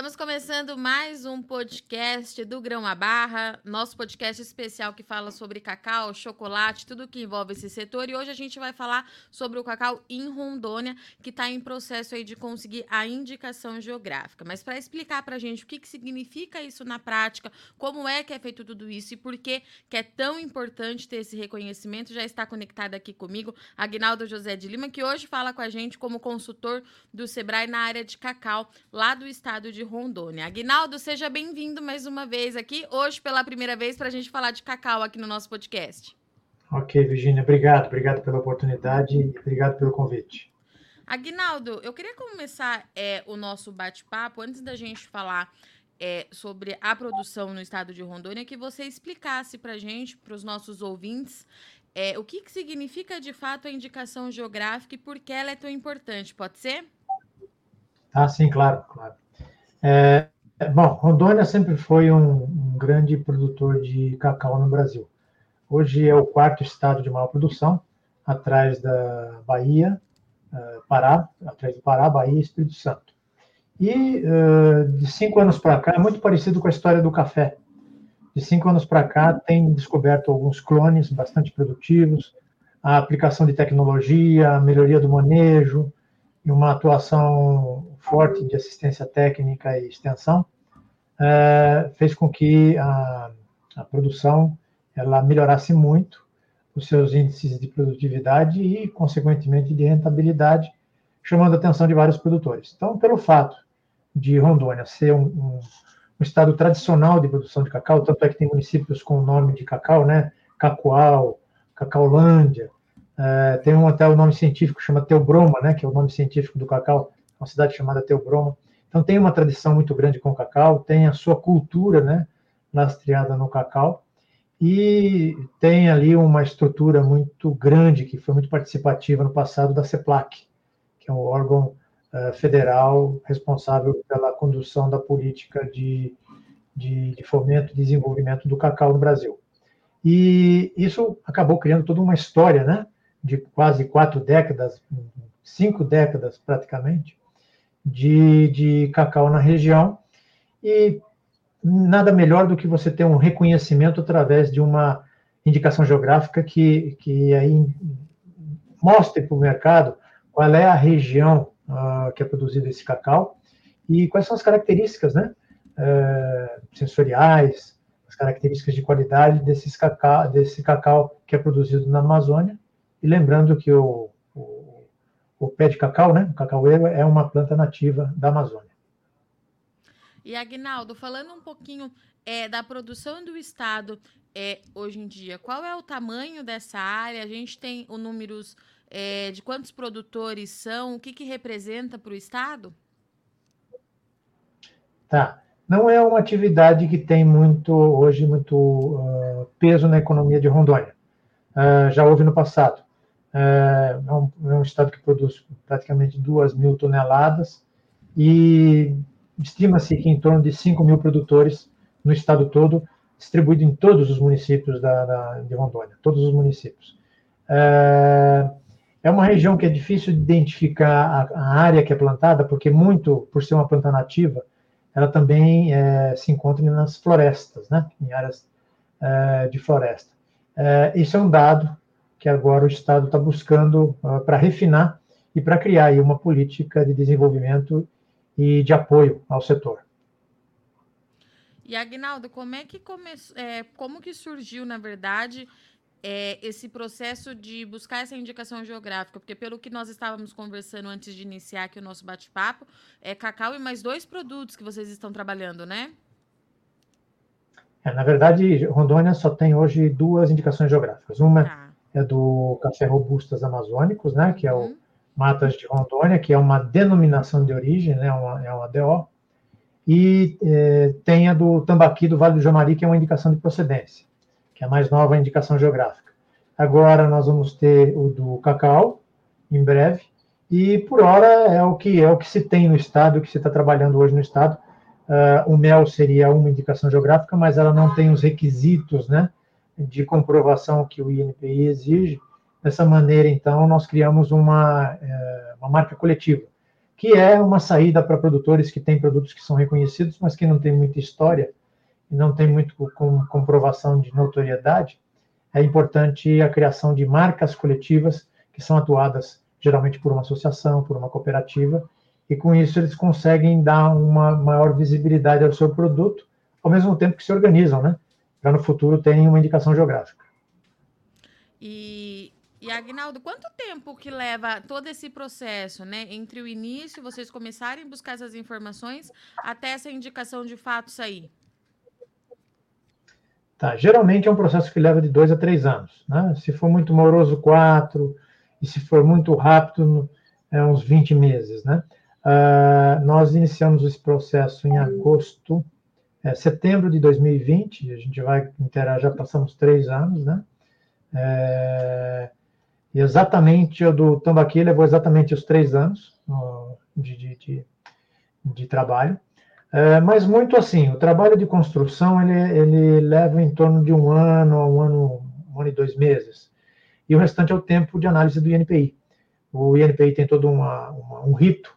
Estamos começando mais um podcast do Grão a Barra, nosso podcast especial que fala sobre cacau, chocolate, tudo que envolve esse setor. E hoje a gente vai falar sobre o cacau em Rondônia, que está em processo aí de conseguir a indicação geográfica. Mas para explicar para a gente o que, que significa isso na prática, como é que é feito tudo isso e por que, que é tão importante ter esse reconhecimento, já está conectado aqui comigo Agnaldo José de Lima, que hoje fala com a gente como consultor do Sebrae na área de cacau, lá do estado de Rondônia. Aguinaldo, seja bem-vindo mais uma vez aqui, hoje pela primeira vez, para a gente falar de cacau aqui no nosso podcast. Ok, Virginia, obrigado. Obrigado pela oportunidade e obrigado pelo convite. Aguinaldo, eu queria começar é, o nosso bate-papo, antes da gente falar é, sobre a produção no estado de Rondônia, que você explicasse para a gente, para os nossos ouvintes, é, o que, que significa de fato a indicação geográfica e por que ela é tão importante, pode ser? Ah, sim, claro, claro. É, bom, Rondônia sempre foi um, um, grande produtor de cacau no Brasil. Hoje é o quarto estado de maior produção, atrás da Bahia, uh, Pará, atrás do Pará, Bahia e Espírito Santo. E uh, de cinco anos para cá, é muito parecido com a história do café. De cinco anos para cá, tem descoberto alguns clones bastante produtivos, a aplicação de tecnologia, a melhoria do manejo, e uma atuação forte de assistência técnica e extensão, é, fez com que a, a, produção ela melhorasse muito os seus índices de produtividade e, consequentemente, de rentabilidade, chamando a atenção de vários produtores. Então, pelo fato de Rondônia ser um, um, um estado tradicional de produção de cacau, tanto é que tem municípios com o nome de cacau, né? Cacoal, Cacaulândia, é, tem um, até o nome científico, chama Teobroma, né, que é o nome científico do cacau, uma cidade chamada Teobroma. Então tem uma tradição muito grande com o cacau, tem a sua cultura, né, lastreada no cacau, e tem ali uma estrutura muito grande, que foi muito participativa no passado, da CEPLAC, que é um órgão uh, federal responsável pela condução da política de, de, de fomento e desenvolvimento do cacau no Brasil. E isso acabou criando toda uma história, né? de quase quatro décadas, cinco décadas praticamente, de, de cacau na região, e nada melhor do que você ter um reconhecimento através de uma indicação geográfica que, que aí mostre para o mercado qual é a região uh, que é produzido esse cacau e quais são as características né, uh, sensoriais, as características de qualidade desses cacau, desse cacau que é produzido na Amazônia. E lembrando que o, o pé de cacau, né, o cacaueiro, é uma planta nativa da Amazônia. E Agnaldo, falando um pouquinho é, da produção do Estado é, hoje em dia, qual é o tamanho dessa área? A gente tem os números é, de quantos produtores são, o que, que representa para o Estado? Tá. Não é uma atividade que tem muito, hoje, muito uh, peso na economia de Rondônia. Uh, já houve no passado. É, é um, é um estado que produz praticamente 2 mil toneladas e estima-se que em torno de 5 mil produtores no estado todo, distribuído em todos os municípios da, da, de Rondônia, todos os municípios. É, é uma região que é difícil de identificar a, a, área que é plantada, porque muito, por ser uma planta nativa, ela também é, se encontra nas florestas, né, em áreas é, de floresta. É, isso é um dado que agora o Estado está buscando uh, para refinar e para criar aí uma política de desenvolvimento e de apoio ao setor. E Agnaldo, como é que começou, é, como que surgiu, na verdade, é, esse processo de buscar essa indicação geográfica? Porque pelo que nós estávamos conversando antes de iniciar aqui o nosso bate-papo, é cacau e mais dois produtos que vocês estão trabalhando, né? É, na verdade, Rondônia só tem hoje duas indicações geográficas. Uma tá é do café robustas amazônicos, né, que é o uhum. Matas de Rondônia, que é uma denominação de origem, né, uma, é uma DO, e é, tem a do tambaqui do Vale do Jamari, que é uma indicação de procedência, que é a mais nova indicação geográfica. Agora nós vamos ter o do cacau, em breve, e por hora é o que é o que se tem no estado, o que se está trabalhando hoje no estado. Uh, o mel seria uma indicação geográfica, mas ela não tem os requisitos, né, de comprovação que o INPI exige. Dessa maneira, então, nós criamos uma, é, uma marca coletiva, que é uma saída para produtores que têm produtos que são reconhecidos, mas que não têm muita história e não tem muito com, comprovação de notoriedade. É importante a criação de marcas coletivas que são atuadas geralmente por uma associação, por uma cooperativa, e com isso eles conseguem dar uma maior visibilidade ao seu produto, ao mesmo tempo que se organizam, né? Para no futuro terem uma indicação geográfica. E e Agnaldo, quanto tempo que leva todo esse processo, né, entre o início, vocês começarem a buscar essas informações, até essa indicação de fato sair? Tá, geralmente é um processo que leva de dois a três anos, né? Se for muito moroso, quatro, e se for muito rápido, é uns 20 meses, né? Uh, nós iniciamos esse processo em agosto, é, setembro de 2020, a gente vai interar, já passamos três anos, né? É, e exatamente, o do Tambaqui levou exatamente os três anos de, de, de, de trabalho. É, mas muito assim, o trabalho de construção ele, ele leva em torno de um ano, um ano, um ano e dois meses. E o restante é o tempo de análise do INPI. O INPI tem todo uma, uma, um rito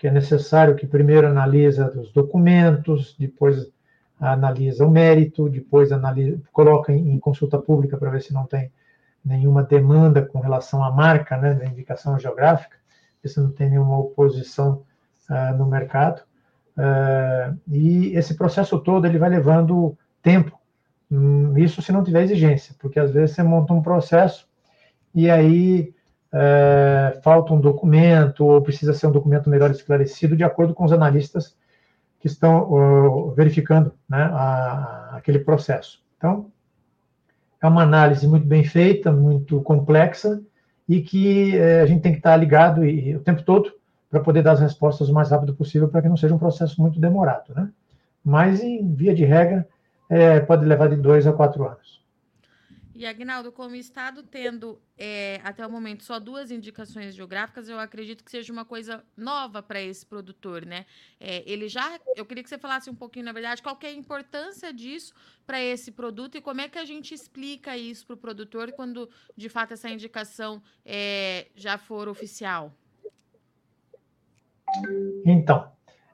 que é necessário que primeiro analisa os documentos, depois analisa o mérito, depois analisa, coloca em, em consulta pública para ver se não tem nenhuma demanda com relação à marca, né, da indicação geográfica, se não tem nenhuma oposição uh, no mercado. Uh, e esse processo todo ele vai levando tempo. Hum, isso se não tiver exigência, porque às vezes você monta um processo e aí uh, falta um documento ou precisa ser um documento melhor esclarecido de acordo com os analistas que estão verificando né, a, aquele processo. Então, é uma análise muito bem feita, muito complexa, e que é, a gente tem que estar ligado e, o tempo todo para poder dar as respostas o mais rápido possível, para que não seja um processo muito demorado. Né? Mas, em via de regra, é, pode levar de dois a quatro anos. E, Agnaldo, como Estado tendo é, até o momento só duas indicações geográficas, eu acredito que seja uma coisa nova para esse produtor, né? É, ele já. Eu queria que você falasse um pouquinho, na verdade, qual é a importância disso para esse produto e como é que a gente explica isso para o produtor quando, de fato, essa indicação é, já for oficial. Então,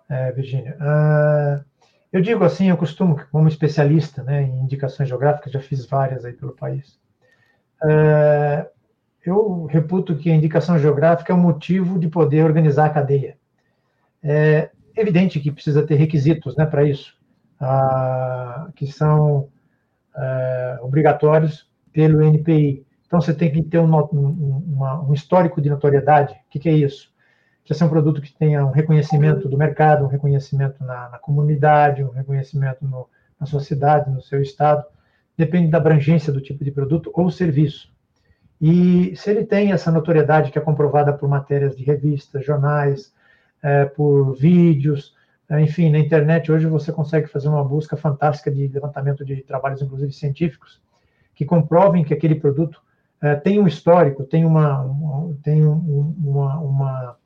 é, Virginia. Uh eu digo assim, eu costumo, como especialista né, em indicações geográficas, já fiz várias aí pelo país. É, eu reputo que a indicação geográfica é um motivo de poder organizar a cadeia. É evidente que precisa ter requisitos né, para isso, que são é, obrigatórios pelo NPI. Então, você tem que ter um, um, uma, um histórico de notoriedade. O que, que é isso? Precisa ser um produto que tenha um reconhecimento do mercado, um reconhecimento na, na comunidade, um reconhecimento no, na sua cidade, no seu estado. Depende da abrangência do tipo de produto ou serviço. E se ele tem essa notoriedade que é comprovada por matérias de revistas, jornais, é, por vídeos, é, enfim, na internet hoje você consegue fazer uma busca fantástica de levantamento de trabalhos, inclusive científicos, que comprovem que aquele produto é, tem um histórico, tem uma, um, tem um, uma, uma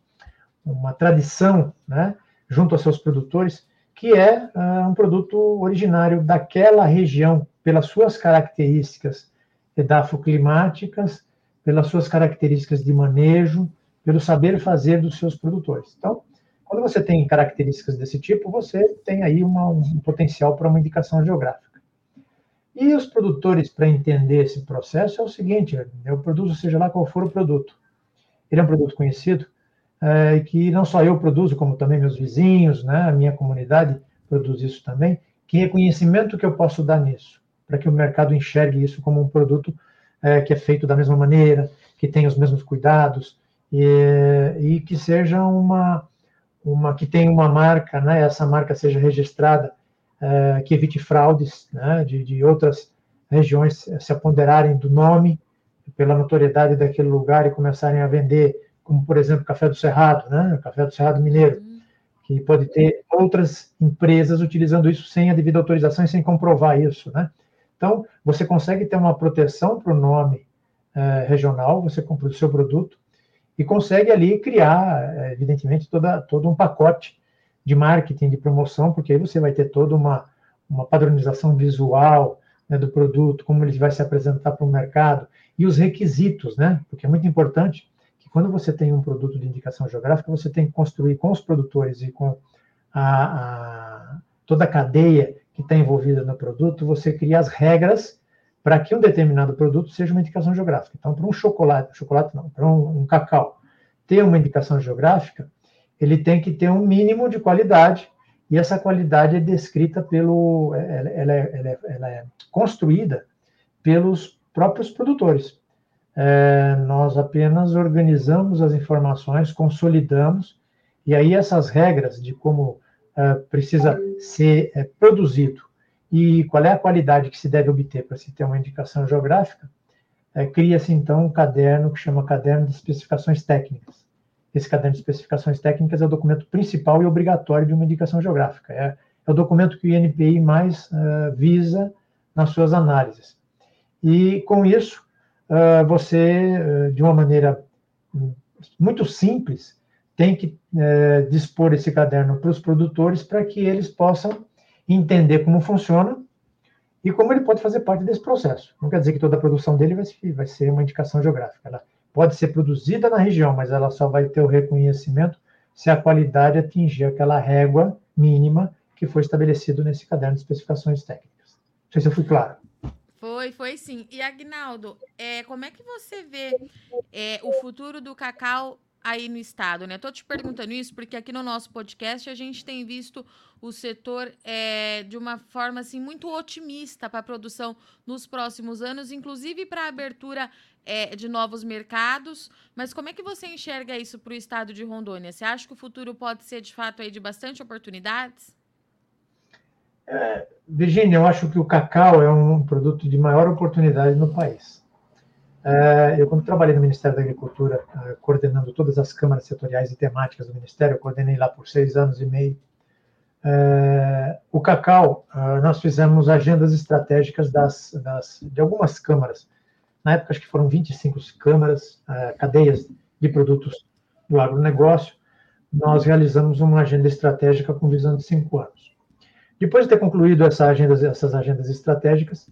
uma tradição, né, junto aos seus produtores, que é uh, um produto originário daquela região, pelas suas características edafoclimáticas, pelas suas características de manejo, pelo saber fazer dos seus produtores. Então, quando você tem características desse tipo, você tem aí uma, um potencial para uma indicação geográfica. E os produtores, para entender esse processo, é o seguinte: eu produzo, seja lá qual for o produto. Ele é um produto conhecido, é, que não só eu produzo, como também meus vizinhos, né, a minha comunidade produz isso também. Que reconhecimento que eu posso dar nisso? Para que o mercado enxergue isso como um produto é, que é feito da mesma maneira, que tem os mesmos cuidados e, e que seja uma, uma que tenha uma marca, né, essa marca seja registrada, é, que evite fraudes né, de, de outras regiões se apoderarem do nome pela notoriedade daquele lugar e começarem a vender como por exemplo o Café do Cerrado, né? o Café do Cerrado Mineiro, que pode ter outras empresas utilizando isso sem a devida autorização e sem comprovar isso. Né? Então, você consegue ter uma proteção para o nome é, regional, você compra o seu produto, e consegue ali criar, é, evidentemente, toda, todo um pacote de marketing, de promoção, porque aí você vai ter toda uma, uma padronização visual né, do produto, como ele vai se apresentar para o mercado, e os requisitos, né? Porque é muito importante quando você tem um produto de indicação geográfica, você tem que construir com os produtores e com a, a, toda a cadeia que está envolvida no produto, você cria as regras para que um determinado produto seja uma indicação geográfica. Então, para um chocolate, chocolate não, para um, um cacau ter uma indicação geográfica, ele tem que ter um mínimo de qualidade, e essa qualidade é descrita pelo. Ela, ela, é, ela, é, ela é, construída pelos próprios produtores. É, nós apenas organizamos as informações, consolidamos, e aí essas regras de como é, precisa ser é, produzido e qual é a qualidade que se deve obter para se ter uma indicação geográfica, é, cria-se então um caderno que chama Caderno de Especificações Técnicas. Esse caderno de especificações técnicas é o documento principal e obrigatório de uma indicação geográfica. É, é o documento que o INPI mais uh, visa nas suas análises. E, com isso, você, uh, de uma maneira hum, muito simples, tem que dispor esse caderno para os produtores para que eles possam entender como funciona e como ele pode fazer parte desse processo. Não quer dizer que toda a produção dele vai, vai ser uma indicação geográfica. Ela pode ser produzida na região, mas ela só vai ter o reconhecimento se a qualidade atingir aquela régua mínima que foi estabelecido nesse caderno de especificações técnicas. Não sei se eu fui claro. Foi, foi sim. E Agnaldo, é, como é que você vê é, o futuro do cacau aí no estado, né? Tô te perguntando isso porque aqui no nosso podcast a gente tem visto o setor é, de uma forma assim muito otimista para a produção nos próximos anos, inclusive para a abertura é, de novos mercados. Mas como é que você enxerga isso para o estado de Rondônia? Você acha que o futuro pode ser de fato aí de bastante oportunidades? É, Virginia, eu acho que o cacau é um produto de maior oportunidade no país. É, eu, quando trabalhei no Ministério da Agricultura, é, coordenando todas as câmaras setoriais e temáticas do Ministério, eu coordenei lá por seis anos e meio. É, o cacau, nós fizemos agendas estratégicas das, das, de algumas câmaras. Na época, acho que foram 25 câmaras, cadeias de produtos do agronegócio. Nós realizamos uma agenda estratégica com visão de cinco anos. Depois de ter concluído essa agenda, essas agendas estratégicas,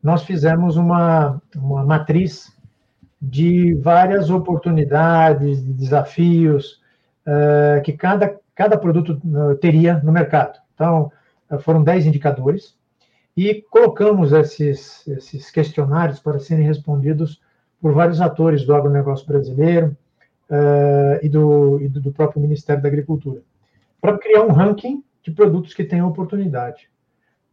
nós fizemos uma, uma matriz de várias oportunidades, de desafios uh, que cada, cada produto uh, teria no mercado. Então, uh, foram 10 indicadores e colocamos esses, esses questionários para serem respondidos por vários atores do agronegócio brasileiro e, do, e do próprio Ministério da Agricultura, para criar um ranking de produtos que têm oportunidade.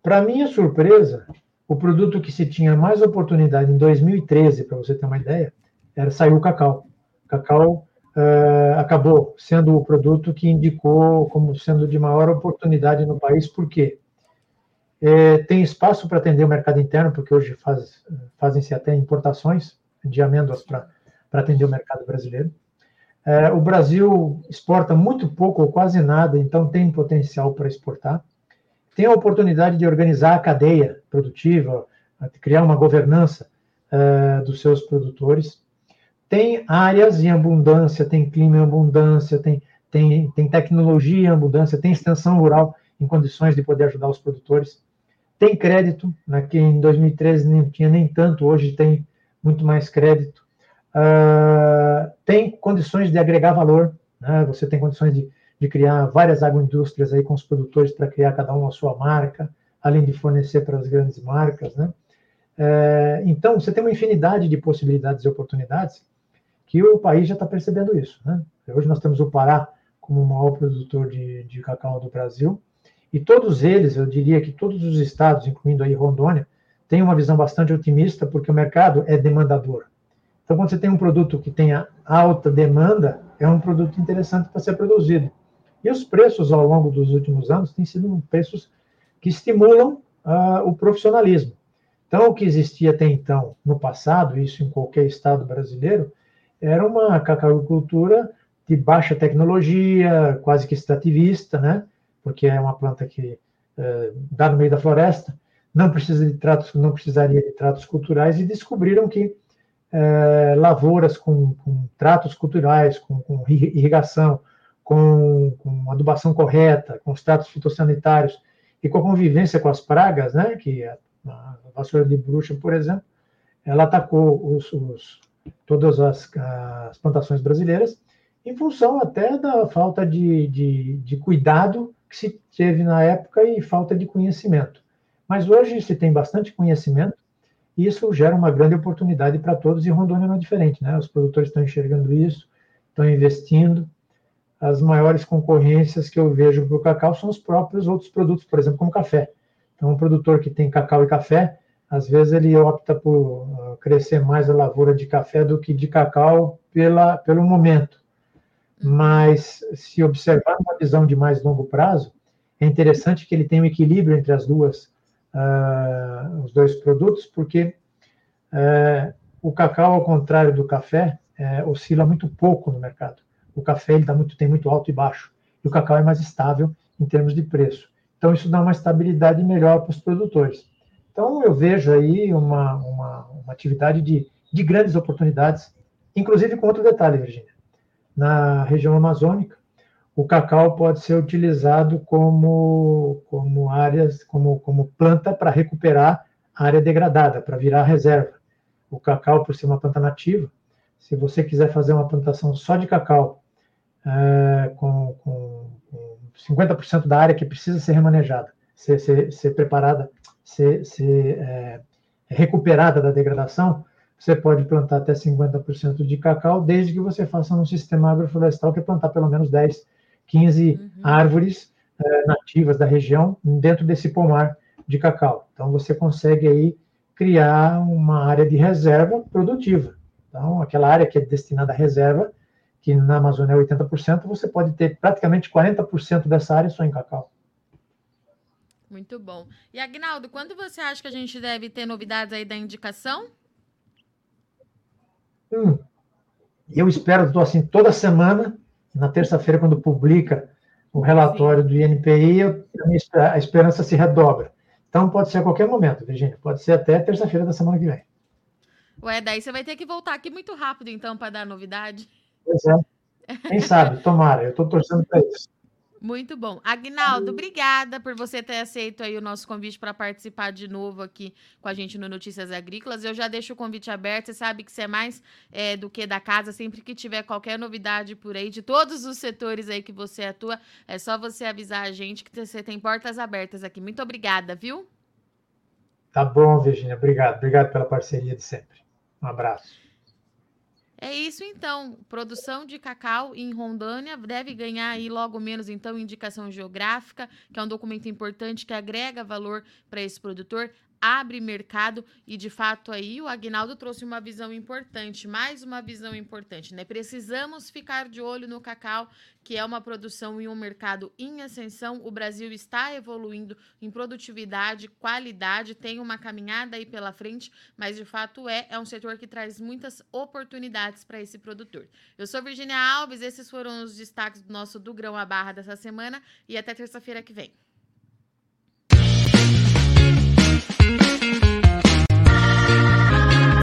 Para minha surpresa, o produto que se tinha mais oportunidade em 2013, para você ter uma ideia, era saiu o cacau. Cacau uh, acabou sendo o produto que indicou como sendo de maior oportunidade no país, por quê? É, tem espaço para atender o mercado interno, porque hoje faz, fazem-se até importações de amêndoas para atender o mercado brasileiro. É, o Brasil exporta muito pouco ou quase nada, então tem potencial para exportar tem a oportunidade de organizar a cadeia produtiva, criar uma governança uh, dos seus produtores. Tem áreas em abundância, tem clima em abundância, tem, tem, tem tecnologia em abundância, tem extensão rural em condições de poder ajudar os produtores. Tem crédito, né, que em 2013 não tinha nem tanto, hoje tem muito mais crédito. Uh, tem condições de agregar valor, né, você tem condições de de criar várias agroindústrias aí com os produtores para criar cada um a sua marca, além de fornecer para as grandes marcas, né? É, então, você tem uma infinidade de possibilidades e oportunidades que o país já está percebendo isso, né? Hoje nós temos o Pará como o maior produtor de, de cacau do Brasil, e todos eles, eu diria que todos os estados, incluindo aí Rondônia, têm uma visão bastante otimista, porque o mercado é demandador. Então, quando você tem um produto que tenha alta demanda, é um produto interessante para ser produzido. E os preços ao longo dos últimos anos têm sido preços que estimulam uh, o profissionalismo. Então, o que existia até então, no passado, isso em qualquer estado brasileiro, era uma cacauicultura de baixa tecnologia, quase que extrativista, né? porque é uma planta que uh, dá no meio da floresta, não precisa de tratos, não precisaria de tratos culturais, e descobriram que uh, lavouras com, com, tratos culturais, com, com irrigação, com, com adubação correta, com os tratos fitossanitários e com a convivência com as pragas, né, que a, a vassoura de bruxa, por exemplo, ela atacou os, os, todas as, as plantações brasileiras, em função até da falta de, de, de, cuidado que se teve na época e falta de conhecimento. Mas hoje se tem bastante conhecimento isso gera uma grande oportunidade para todos e Rondônia não é diferente, né? Os produtores estão enxergando isso, estão investindo. As maiores concorrências que eu vejo para o cacau são os próprios outros produtos, por exemplo, como café. Então, um produtor que tem cacau e café, às vezes ele opta por ah, crescer mais a lavoura de café do que de cacau pela, pelo momento. Uhum. Mas, se observar uma visão de mais longo prazo, é interessante que ele tenha um equilíbrio entre as duas, uh, os dois produtos, porque uh, o cacau, ao contrário do café, uh, oscila muito pouco no mercado. O café ele tá muito, tem muito alto e baixo, e o cacau é mais estável em termos de preço. Então, isso dá uma estabilidade melhor para os produtores. Então, eu vejo aí uma, uma, uma atividade de, de grandes oportunidades, inclusive com outro detalhe, Virginia. Na região amazônica, o cacau pode ser utilizado como, como áreas, como, como planta para recuperar a área degradada, para virar reserva. O cacau, por ser uma planta nativa, se você quiser fazer uma plantação só de cacau, é, com, com, com 50% da área que precisa ser remanejada, ser, ser, ser preparada ser, ser é, recuperada da degradação, você pode plantar até 50% de cacau, desde que você faça um sistema agroflorestal que é plantar pelo menos 10, 15 uhum. árvores é, nativas da região dentro desse pomar de cacau. Então, você consegue aí criar uma área de reserva produtiva. Então, aquela área que é destinada à reserva, que na Amazônia é 80%, você pode ter praticamente 40% dessa área só em cacau. Muito bom. E Agnaldo, quando você acha que a gente deve ter novidades aí da indicação? Hum, eu espero, estou assim, toda semana, na terça-feira, quando publica o relatório do INPI, a esperança se redobra. Então, pode ser a qualquer momento, Virginia. Pode ser até terça-feira da semana que vem. Ué, daí você vai ter que voltar aqui muito rápido, então, para dar novidade. Pois é. Quem sabe, tomara. Eu estou torcendo para isso. Muito bom. Agnaldo, obrigada por você ter aceito aí o nosso convite para participar de novo aqui com a gente no Notícias Agrícolas. Eu já deixo o convite aberto, você sabe que você é mais é, do que da casa, sempre que tiver qualquer novidade por aí, de todos os setores aí que você atua, é só você avisar a gente que você tem portas abertas aqui. Muito obrigada, viu? Tá bom, Virginia. Obrigado. Obrigado pela parceria de sempre. Um abraço. É isso então. Produção de cacau em Rondônia deve ganhar aí logo menos então indicação geográfica, que é um documento importante que agrega valor para esse produtor abre mercado e de fato aí o Agnaldo trouxe uma visão importante, mais uma visão importante, né? Precisamos ficar de olho no cacau, que é uma produção e um mercado em ascensão. O Brasil está evoluindo em produtividade, qualidade, tem uma caminhada aí pela frente, mas de fato é é um setor que traz muitas oportunidades para esse produtor. Eu sou Virginia Alves, esses foram os destaques do nosso do Grão a Barra dessa semana e até terça-feira que vem.